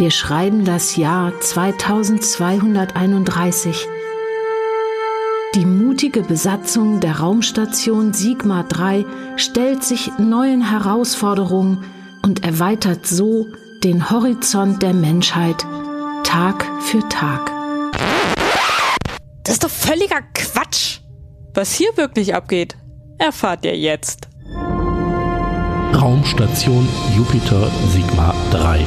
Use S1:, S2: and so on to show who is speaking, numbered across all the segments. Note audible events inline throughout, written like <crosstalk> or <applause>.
S1: Wir schreiben das Jahr 2231. Die mutige Besatzung der Raumstation Sigma 3 stellt sich neuen Herausforderungen und erweitert so den Horizont der Menschheit Tag für Tag.
S2: Das ist doch völliger Quatsch. Was hier wirklich abgeht, erfahrt ihr jetzt.
S3: Raumstation Jupiter Sigma 3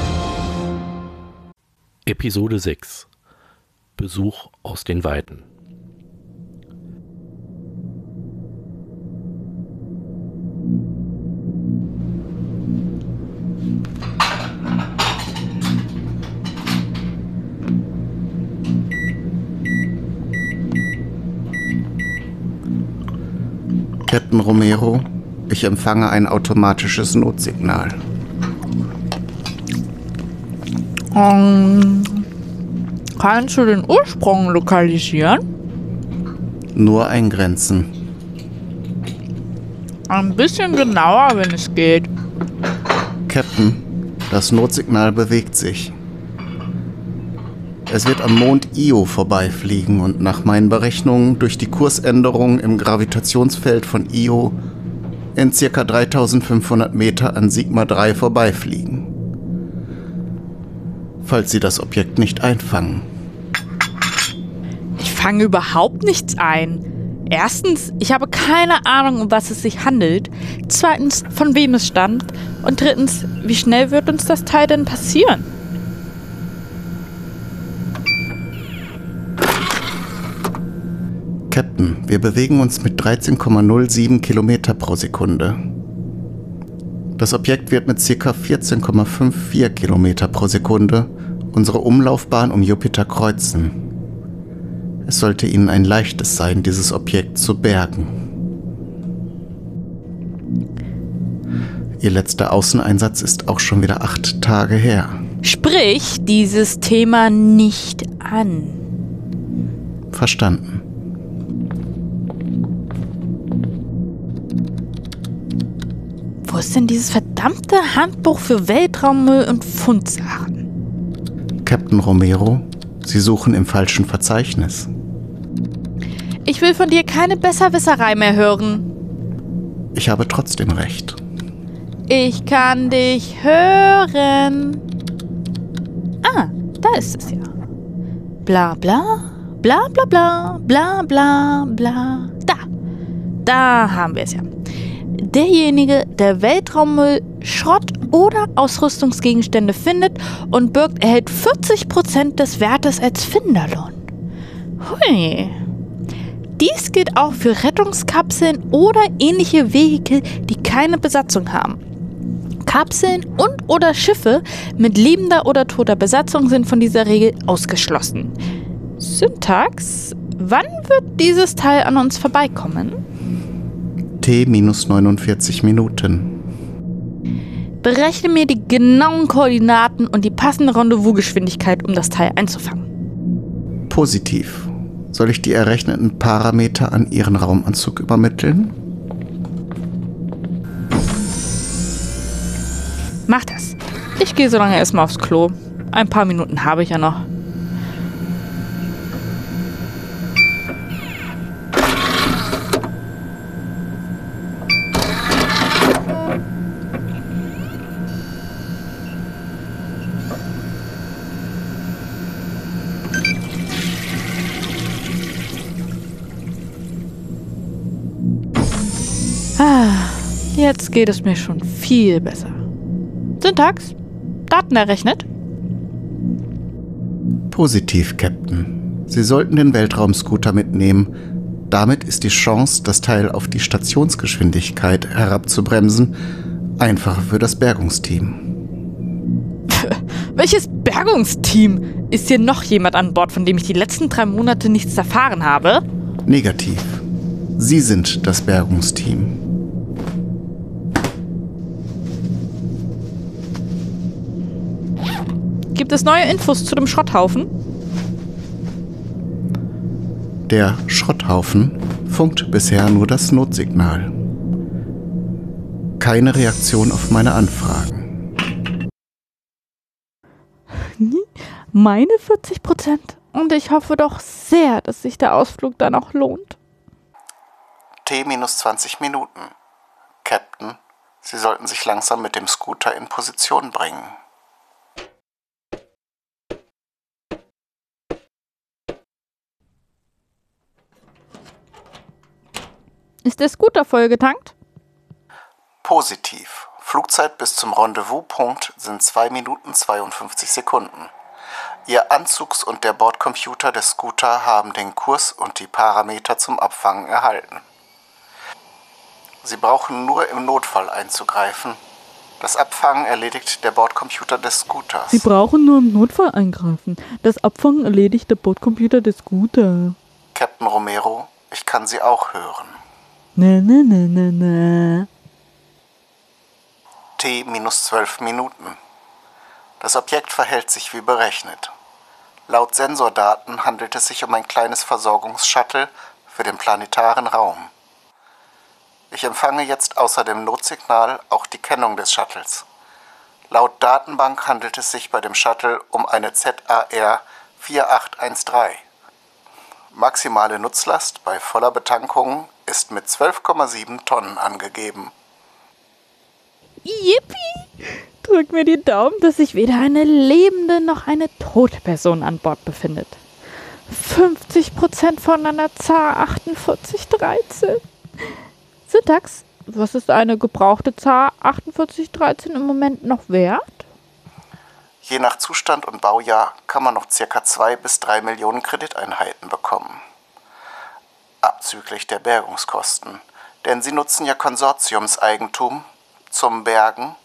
S3: Episode 6 Besuch aus den Weiten
S4: Captain Romero, ich empfange ein automatisches Notsignal.
S2: Um, kannst du den Ursprung lokalisieren?
S4: Nur eingrenzen.
S2: Ein bisschen genauer, wenn es geht.
S4: Captain, das Notsignal bewegt sich. Es wird am Mond Io vorbeifliegen und nach meinen Berechnungen durch die Kursänderung im Gravitationsfeld von Io in ca. 3500 Meter an Sigma 3 vorbeifliegen. Falls Sie das Objekt nicht einfangen.
S2: Ich fange überhaupt nichts ein. Erstens, ich habe keine Ahnung, um was es sich handelt. Zweitens, von wem es stammt. Und drittens, wie schnell wird uns das Teil denn passieren?
S4: Captain, wir bewegen uns mit 13,07 Kilometer pro Sekunde. Das Objekt wird mit ca. 14,54 Kilometer pro Sekunde unsere Umlaufbahn um Jupiter kreuzen. Es sollte Ihnen ein leichtes sein, dieses Objekt zu bergen. Ihr letzter Außeneinsatz ist auch schon wieder acht Tage her.
S2: Sprich dieses Thema nicht an.
S4: Verstanden.
S2: Wo ist denn dieses verdammte Handbuch für Weltraummüll und Fundsachen?
S4: Captain Romero, Sie suchen im falschen Verzeichnis.
S2: Ich will von dir keine Besserwisserei mehr hören.
S4: Ich habe trotzdem recht.
S2: Ich kann dich hören. Ah, da ist es ja. Bla bla, bla bla bla, bla bla bla. Da, da haben wir es ja. Derjenige, der Weltraummüll, Schrott oder Ausrüstungsgegenstände findet und birgt, erhält 40% des Wertes als Finderlohn. Hui. Dies gilt auch für Rettungskapseln oder ähnliche Vehikel, die keine Besatzung haben. Kapseln und oder Schiffe mit lebender oder toter Besatzung sind von dieser Regel ausgeschlossen. Syntax, wann wird dieses Teil an uns vorbeikommen?
S4: T minus 49 Minuten.
S2: Berechne mir die genauen Koordinaten und die passende Rendezvous-Geschwindigkeit, um das Teil einzufangen.
S4: Positiv. Soll ich die errechneten Parameter an Ihren Raumanzug übermitteln?
S2: Mach das. Ich gehe so lange erstmal aufs Klo. Ein paar Minuten habe ich ja noch. Jetzt geht es mir schon viel besser. Syntax, Daten errechnet.
S4: Positiv, Captain. Sie sollten den Weltraumscooter mitnehmen. Damit ist die Chance, das Teil auf die Stationsgeschwindigkeit herabzubremsen, einfacher für das Bergungsteam. <laughs>
S2: Welches Bergungsteam? Ist hier noch jemand an Bord, von dem ich die letzten drei Monate nichts erfahren habe?
S4: Negativ. Sie sind das Bergungsteam.
S2: Gibt es neue Infos zu dem Schrotthaufen?
S4: Der Schrotthaufen funkt bisher nur das Notsignal. Keine Reaktion auf meine Anfragen. <laughs>
S2: Meine 40 Prozent. Und ich hoffe doch sehr, dass sich der Ausflug dann auch lohnt.
S4: T minus 20 Minuten. Captain, Sie sollten sich langsam mit dem Scooter in Position bringen.
S2: Ist der Scooter vollgetankt?
S4: Positiv. Flugzeit bis zum Rendezvouspunkt sind 2 Minuten 52 Sekunden. Ihr Anzugs- und der Bordcomputer des Scooter haben den Kurs und die Parameter zum Abfangen erhalten. Sie brauchen nur im Notfall einzugreifen. Das Abfangen erledigt der Bordcomputer des Scooters.
S2: Sie brauchen nur im Notfall eingreifen. Das Abfangen erledigt der Bordcomputer des Scooter.
S4: Captain Romero, ich kann Sie auch hören.
S2: Ne, ne, ne, ne, ne.
S4: T minus 12 Minuten. Das Objekt verhält sich wie berechnet. Laut Sensordaten handelt es sich um ein kleines Versorgungsshuttle für den planetaren Raum. Ich empfange jetzt außer dem Notsignal auch die Kennung des Shuttles. Laut Datenbank handelt es sich bei dem Shuttle um eine ZAR 4813. Maximale Nutzlast bei voller Betankung ist mit 12,7 Tonnen angegeben.
S2: Yippie! Drück mir die Daumen, dass sich weder eine lebende noch eine tote Person an Bord befindet. 50% von einer ZAR 4813. Syntax, was ist eine gebrauchte ZAR 4813 im Moment noch wert?
S4: Je nach Zustand und Baujahr kann man noch ca. 2 bis 3 Millionen Krediteinheiten bekommen. Abzüglich der Bergungskosten. Denn sie nutzen ja Konsortiumseigentum zum Bergen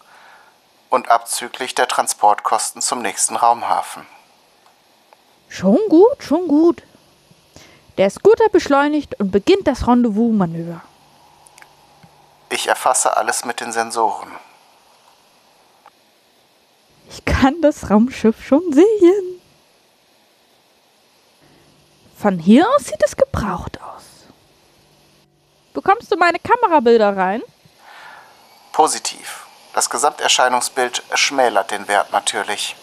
S4: und abzüglich der Transportkosten zum nächsten Raumhafen.
S2: Schon gut, schon gut. Der Scooter beschleunigt und beginnt das Rendezvous-Manöver.
S4: Ich erfasse alles mit den Sensoren.
S2: Ich kann das Raumschiff schon sehen. Von hier aus sieht es gebraucht aus. Bekommst du meine Kamerabilder rein?
S4: Positiv. Das Gesamterscheinungsbild schmälert den Wert natürlich.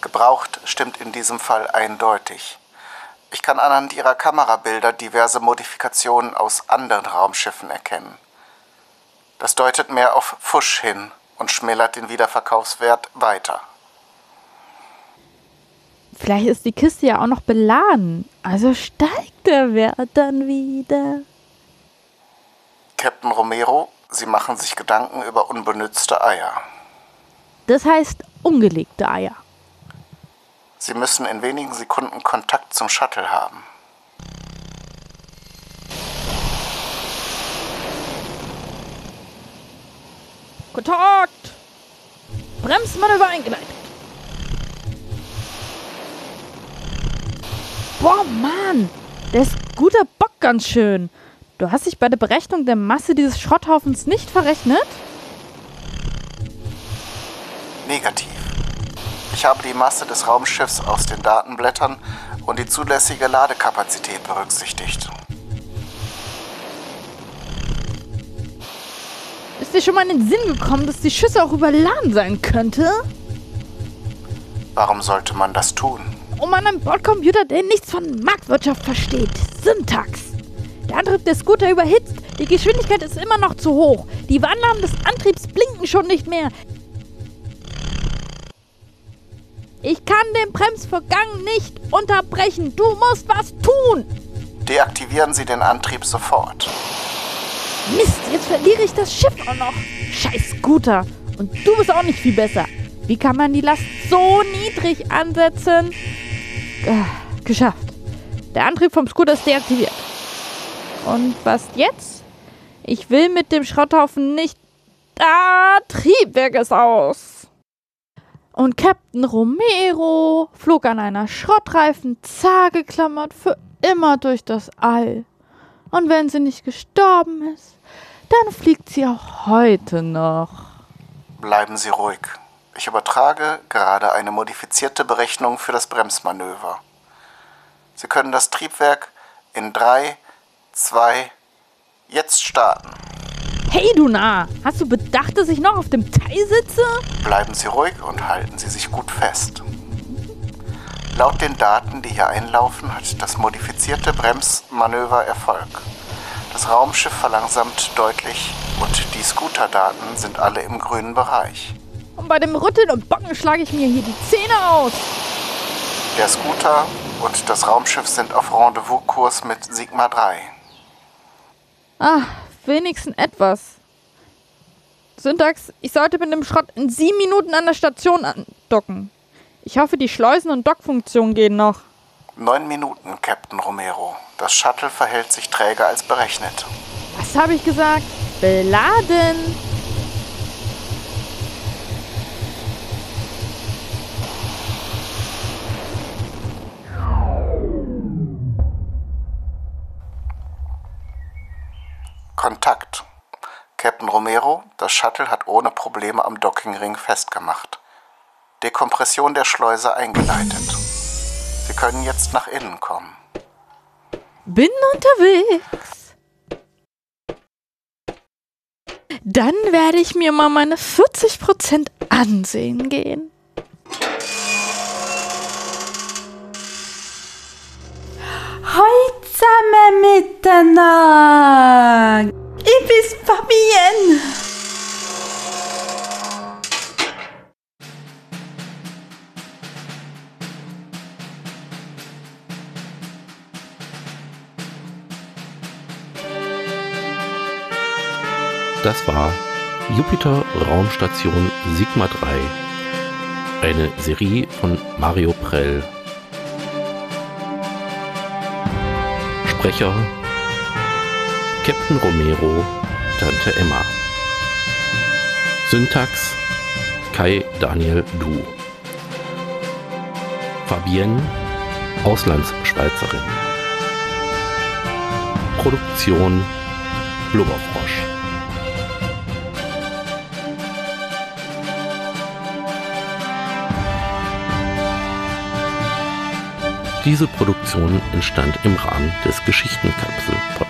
S4: Gebraucht stimmt in diesem Fall eindeutig. Ich kann anhand ihrer Kamerabilder diverse Modifikationen aus anderen Raumschiffen erkennen. Das deutet mehr auf Fusch hin und schmälert den Wiederverkaufswert weiter.
S2: Vielleicht ist die Kiste ja auch noch beladen. Also steigt der Wert dann wieder.
S4: Captain Romero, Sie machen sich Gedanken über unbenützte Eier.
S2: Das heißt ungelegte Eier.
S4: Sie müssen in wenigen Sekunden Kontakt zum Shuttle haben.
S2: Kontakt! Bremsmanöver eingeleitet. Boah, Mann! Der Scooter bockt ganz schön. Du hast dich bei der Berechnung der Masse dieses Schrotthaufens nicht verrechnet?
S4: Negativ. Ich habe die Masse des Raumschiffs aus den Datenblättern und die zulässige Ladekapazität berücksichtigt.
S2: Ist dir schon mal in den Sinn gekommen, dass die Schüsse auch überladen sein könnte?
S4: Warum sollte man das tun?
S2: Um an einem Bordcomputer, der nichts von Marktwirtschaft versteht. Syntax. Der Antrieb des Scooter überhitzt. Die Geschwindigkeit ist immer noch zu hoch. Die Warnlampen des Antriebs blinken schon nicht mehr. Ich kann den Bremsvorgang nicht unterbrechen. Du musst was tun.
S4: Deaktivieren Sie den Antrieb sofort.
S2: Mist, jetzt verliere ich das Schiff auch noch. Scheiß Scooter. Und du bist auch nicht viel besser. Wie kann man die Last so niedrig ansetzen? Ah, geschafft. Der Antrieb vom Scooter ist deaktiviert. Und was jetzt? Ich will mit dem Schrotthaufen nicht. Ah, Triebwerk ist aus. Und Captain Romero flog an einer Schrottreifen zar geklammert für immer durch das All. Und wenn sie nicht gestorben ist, dann fliegt sie auch heute noch.
S4: Bleiben Sie ruhig. Ich übertrage gerade eine modifizierte Berechnung für das Bremsmanöver. Sie können das Triebwerk in 3, 2, jetzt starten.
S2: Hey, du Narr! Hast du bedacht, dass ich noch auf dem Teil sitze?
S4: Bleiben Sie ruhig und halten Sie sich gut fest. Laut den Daten, die hier einlaufen, hat das modifizierte Bremsmanöver Erfolg. Das Raumschiff verlangsamt deutlich und die Scooter-Daten sind alle im grünen Bereich.
S2: Und bei dem Rütteln und Bocken schlage ich mir hier die Zähne aus.
S4: Der Scooter und das Raumschiff sind auf Rendezvous-Kurs mit Sigma 3.
S2: Ah, wenigstens etwas. Syntax, ich sollte mit dem Schrott in sieben Minuten an der Station andocken. Ich hoffe, die Schleusen- und Dockfunktionen gehen noch.
S4: Neun Minuten, Captain Romero. Das Shuttle verhält sich träger als berechnet.
S2: Was habe ich gesagt? Beladen.
S4: Kontakt. Captain Romero, das Shuttle hat ohne Probleme am Dockingring festgemacht. Dekompression der Schleuse eingeleitet. Sie können jetzt nach innen kommen.
S2: Bin unterwegs. Dann werde ich mir mal meine 40% ansehen gehen.
S5: Hallo zusammen miteinander. Fabienne.
S3: Das war Jupiter Raumstation Sigma 3. Eine Serie von Mario Prell. Sprecher Captain Romero, Tante Emma. Syntax Kai Daniel Du. Fabienne, Auslandsschweizerin. Produktion Blubberfrosch. Diese Produktion entstand im Rahmen des Geschichtenkapsel-Podcasts.